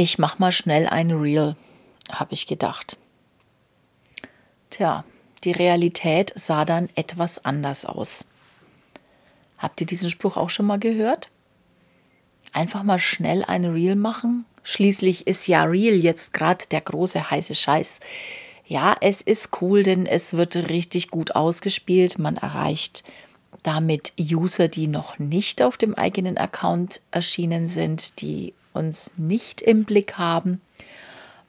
Ich mach mal schnell ein Reel, habe ich gedacht. Tja, die Realität sah dann etwas anders aus. Habt ihr diesen Spruch auch schon mal gehört? Einfach mal schnell ein Reel machen? Schließlich ist ja Reel jetzt gerade der große heiße Scheiß. Ja, es ist cool, denn es wird richtig gut ausgespielt. Man erreicht damit User, die noch nicht auf dem eigenen Account erschienen sind, die uns nicht im Blick haben.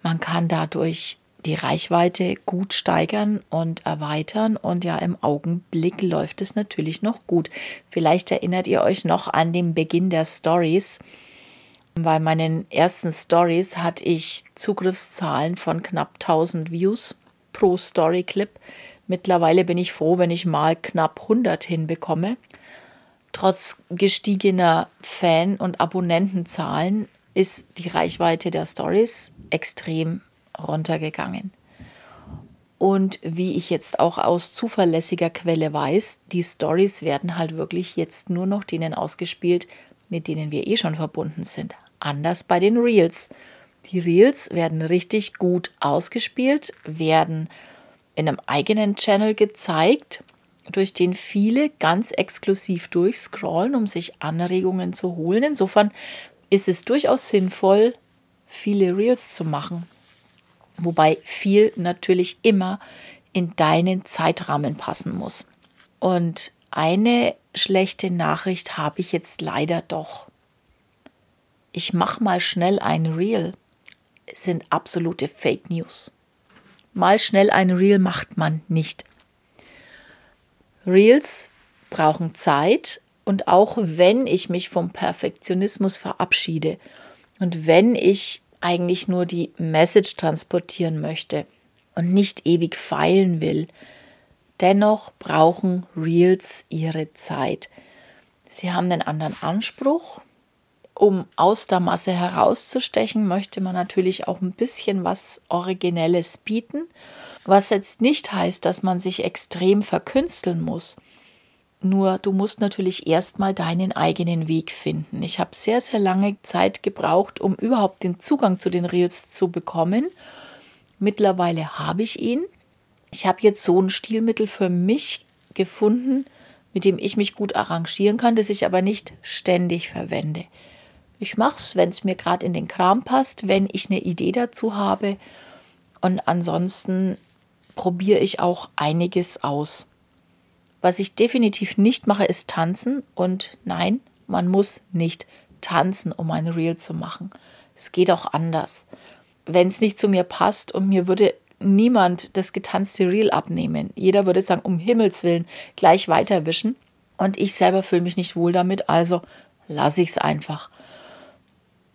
Man kann dadurch die Reichweite gut steigern und erweitern. Und ja, im Augenblick läuft es natürlich noch gut. Vielleicht erinnert ihr euch noch an den Beginn der Stories. Bei meinen ersten Stories hatte ich Zugriffszahlen von knapp 1000 Views pro Story-Clip. Mittlerweile bin ich froh, wenn ich mal knapp 100 hinbekomme. Trotz gestiegener Fan- und Abonnentenzahlen ist die Reichweite der Stories extrem runtergegangen. Und wie ich jetzt auch aus zuverlässiger Quelle weiß, die Stories werden halt wirklich jetzt nur noch denen ausgespielt, mit denen wir eh schon verbunden sind. Anders bei den Reels. Die Reels werden richtig gut ausgespielt, werden in einem eigenen Channel gezeigt, durch den viele ganz exklusiv durchscrollen, um sich Anregungen zu holen. Insofern ist es durchaus sinnvoll, viele Reels zu machen. Wobei viel natürlich immer in deinen Zeitrahmen passen muss. Und eine schlechte Nachricht habe ich jetzt leider doch. Ich mache mal schnell ein Reel. Es sind absolute Fake News. Mal schnell ein Reel macht man nicht. Reels brauchen Zeit und auch wenn ich mich vom Perfektionismus verabschiede und wenn ich eigentlich nur die Message transportieren möchte und nicht ewig feilen will, dennoch brauchen Reels ihre Zeit. Sie haben einen anderen Anspruch. Um aus der Masse herauszustechen, möchte man natürlich auch ein bisschen was Originelles bieten, was jetzt nicht heißt, dass man sich extrem verkünsteln muss. Nur du musst natürlich erstmal deinen eigenen Weg finden. Ich habe sehr, sehr lange Zeit gebraucht, um überhaupt den Zugang zu den Reels zu bekommen. Mittlerweile habe ich ihn. Ich habe jetzt so ein Stilmittel für mich gefunden, mit dem ich mich gut arrangieren kann, das ich aber nicht ständig verwende. Ich mache es, wenn es mir gerade in den Kram passt, wenn ich eine Idee dazu habe. Und ansonsten probiere ich auch einiges aus. Was ich definitiv nicht mache, ist tanzen. Und nein, man muss nicht tanzen, um ein Reel zu machen. Es geht auch anders. Wenn es nicht zu mir passt und mir würde niemand das getanzte Reel abnehmen. Jeder würde sagen, um Himmels Willen, gleich weiterwischen. Und ich selber fühle mich nicht wohl damit, also lasse ich es einfach.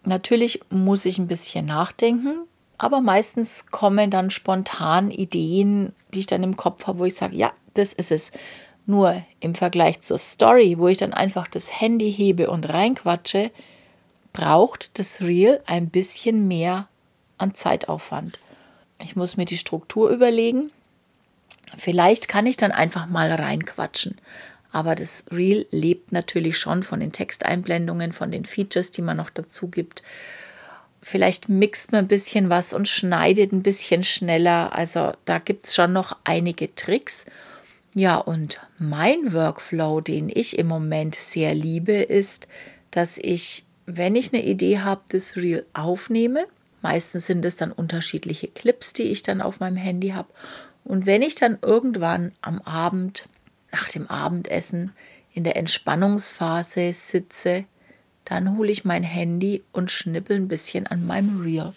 Natürlich muss ich ein bisschen nachdenken, aber meistens kommen dann spontan Ideen, die ich dann im Kopf habe, wo ich sage, ja, das ist es. Nur im Vergleich zur Story, wo ich dann einfach das Handy hebe und reinquatsche, braucht das Reel ein bisschen mehr an Zeitaufwand. Ich muss mir die Struktur überlegen. Vielleicht kann ich dann einfach mal reinquatschen. Aber das Reel lebt natürlich schon von den Texteinblendungen, von den Features, die man noch dazu gibt. Vielleicht mixt man ein bisschen was und schneidet ein bisschen schneller. Also da gibt es schon noch einige Tricks. Ja, und mein Workflow, den ich im Moment sehr liebe, ist, dass ich, wenn ich eine Idee habe, das Reel aufnehme. Meistens sind es dann unterschiedliche Clips, die ich dann auf meinem Handy habe. Und wenn ich dann irgendwann am Abend, nach dem Abendessen, in der Entspannungsphase sitze, dann hole ich mein Handy und schnippel ein bisschen an meinem Reel.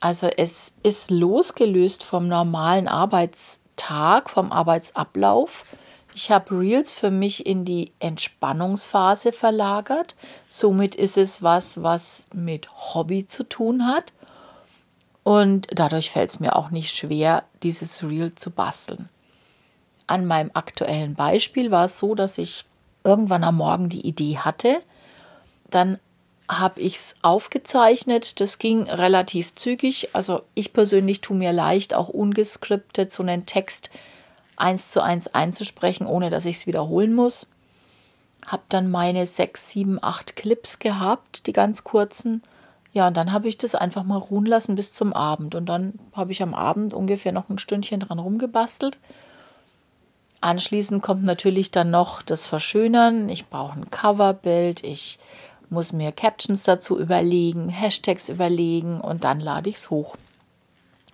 Also es ist losgelöst vom normalen Arbeits Tag vom Arbeitsablauf. Ich habe Reels für mich in die Entspannungsphase verlagert. Somit ist es was, was mit Hobby zu tun hat. Und dadurch fällt es mir auch nicht schwer, dieses Reel zu basteln. An meinem aktuellen Beispiel war es so, dass ich irgendwann am Morgen die Idee hatte. Dann habe ich es aufgezeichnet. Das ging relativ zügig. Also ich persönlich tue mir leicht, auch ungeskriptet so einen Text eins zu eins einzusprechen, ohne dass ich es wiederholen muss. Habe dann meine sechs, sieben, acht Clips gehabt, die ganz kurzen. Ja, und dann habe ich das einfach mal ruhen lassen bis zum Abend. Und dann habe ich am Abend ungefähr noch ein Stündchen dran rumgebastelt. Anschließend kommt natürlich dann noch das Verschönern. Ich brauche ein Coverbild, ich muss mir Captions dazu überlegen, Hashtags überlegen und dann lade ich es hoch.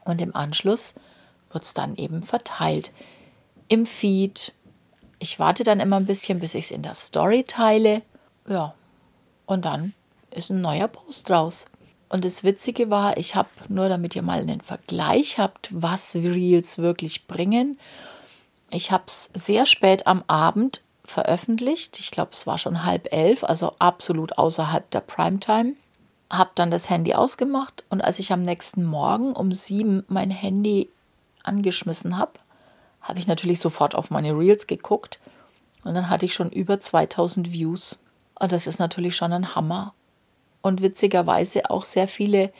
Und im Anschluss wird es dann eben verteilt. Im Feed. Ich warte dann immer ein bisschen, bis ich es in der Story teile. Ja, und dann ist ein neuer Post raus. Und das Witzige war, ich habe nur, damit ihr mal einen Vergleich habt, was Reels wirklich bringen. Ich habe es sehr spät am Abend veröffentlicht. Ich glaube, es war schon halb elf, also absolut außerhalb der Primetime. Habe dann das Handy ausgemacht und als ich am nächsten Morgen um sieben mein Handy angeschmissen habe, habe ich natürlich sofort auf meine Reels geguckt und dann hatte ich schon über 2000 Views. Und das ist natürlich schon ein Hammer und witzigerweise auch sehr viele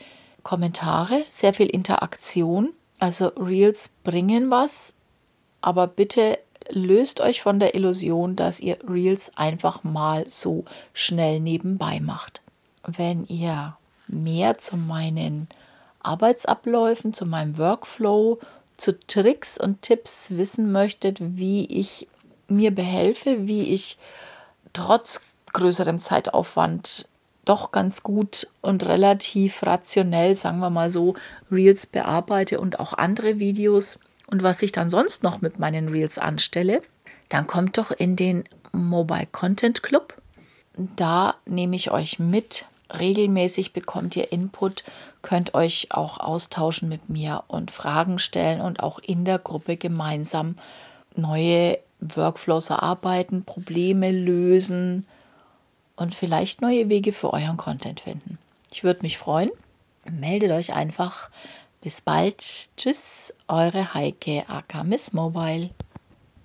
Kommentare, sehr viel Interaktion. Also Reels bringen was, aber bitte löst euch von der Illusion, dass ihr Reels einfach mal so schnell nebenbei macht. Wenn ihr mehr zu meinen Arbeitsabläufen, zu meinem Workflow, zu Tricks und Tipps wissen möchtet, wie ich mir behelfe, wie ich trotz größerem Zeitaufwand doch ganz gut und relativ rationell, sagen wir mal so, Reels bearbeite und auch andere Videos und was ich dann sonst noch mit meinen Reels anstelle, dann kommt doch in den Mobile Content Club. Da nehme ich euch mit. Regelmäßig bekommt ihr Input, könnt euch auch austauschen mit mir und Fragen stellen und auch in der Gruppe gemeinsam neue Workflows erarbeiten, Probleme lösen, und vielleicht neue Wege für euren Content finden. Ich würde mich freuen. Meldet euch einfach. Bis bald. Tschüss, eure Heike aka Miss Mobile.